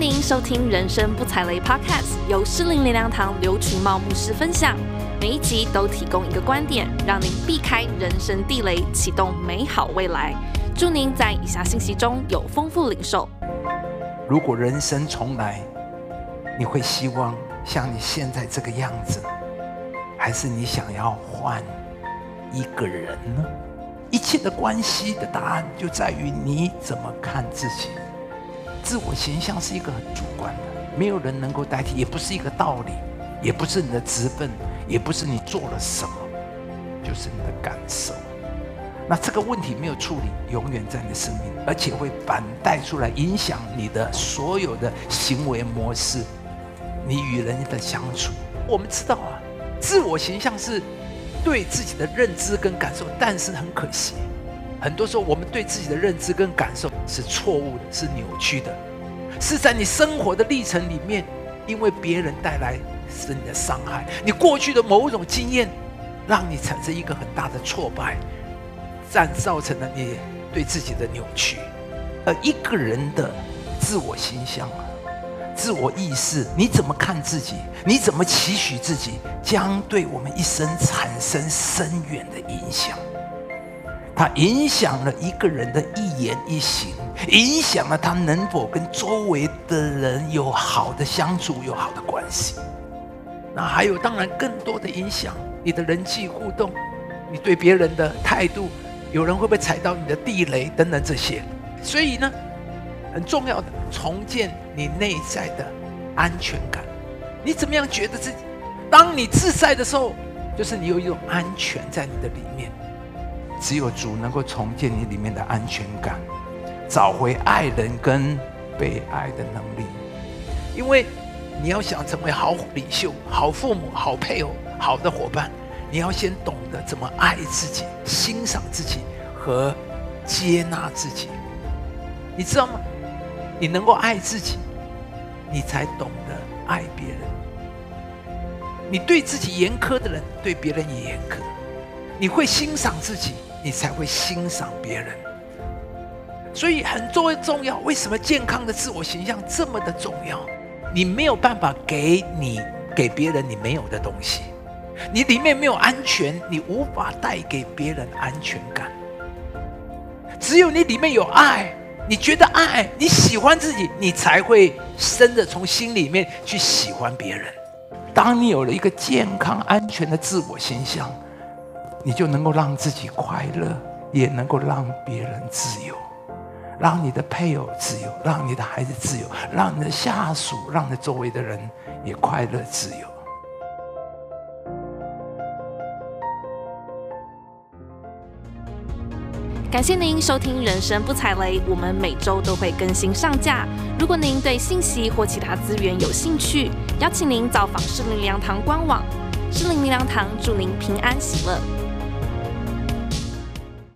您收听《人生不踩雷》Podcast，由诗灵灵粮堂刘群茂牧师分享。每一集都提供一个观点，让您避开人生地雷，启动美好未来。祝您在以下信息中有丰富领受。如果人生重来，你会希望像你现在这个样子，还是你想要换一个人呢？一切的关系的答案就在于你怎么看自己。自我形象是一个很主观的，没有人能够代替，也不是一个道理，也不是你的职分。也不是你做了什么，就是你的感受。那这个问题没有处理，永远在你的生命，而且会反带出来，影响你的所有的行为模式，你与人的相处。我们知道啊，自我形象是对自己的认知跟感受，但是很可惜，很多时候我们对自己的认知跟感受是错误的，是扭曲的，是在你生活的历程里面，因为别人带来。是你的伤害，你过去的某种经验，让你产生一个很大的挫败，这样造成了你对自己的扭曲。而一个人的自我形象、自我意识，你怎么看自己？你怎么期许自己？将对我们一生产生深远的影响。它影响了一个人的一言一行，影响了他能否跟周围的人有好的相处，有好的关系。那还有，当然更多的影响，你的人际互动，你对别人的态度，有人会不会踩到你的地雷等等这些。所以呢，很重要的重建你内在的安全感。你怎么样觉得自己？当你自在的时候，就是你有一种安全在你的里面。只有主能够重建你里面的安全感，找回爱人跟被爱的能力，因为。你要想成为好领袖、好父母、好配偶、好的伙伴，你要先懂得怎么爱自己、欣赏自己和接纳自己。你知道吗？你能够爱自己，你才懂得爱别人。你对自己严苛的人，对别人也严苛。你会欣赏自己，你才会欣赏别人。所以很重重要。为什么健康的自我形象这么的重要？你没有办法给你给别人你没有的东西，你里面没有安全，你无法带给别人安全感。只有你里面有爱，你觉得爱，你喜欢自己，你才会真的从心里面去喜欢别人。当你有了一个健康安全的自我形象，你就能够让自己快乐，也能够让别人自由。让你的配偶自由，让你的孩子自由，让你的下属，让你周围的人也快乐自由。感谢您收听《人生不踩雷》，我们每周都会更新上架。如果您对信息或其他资源有兴趣，邀请您造访诗灵灵粮堂官网。诗灵灵粮堂祝您平安喜乐。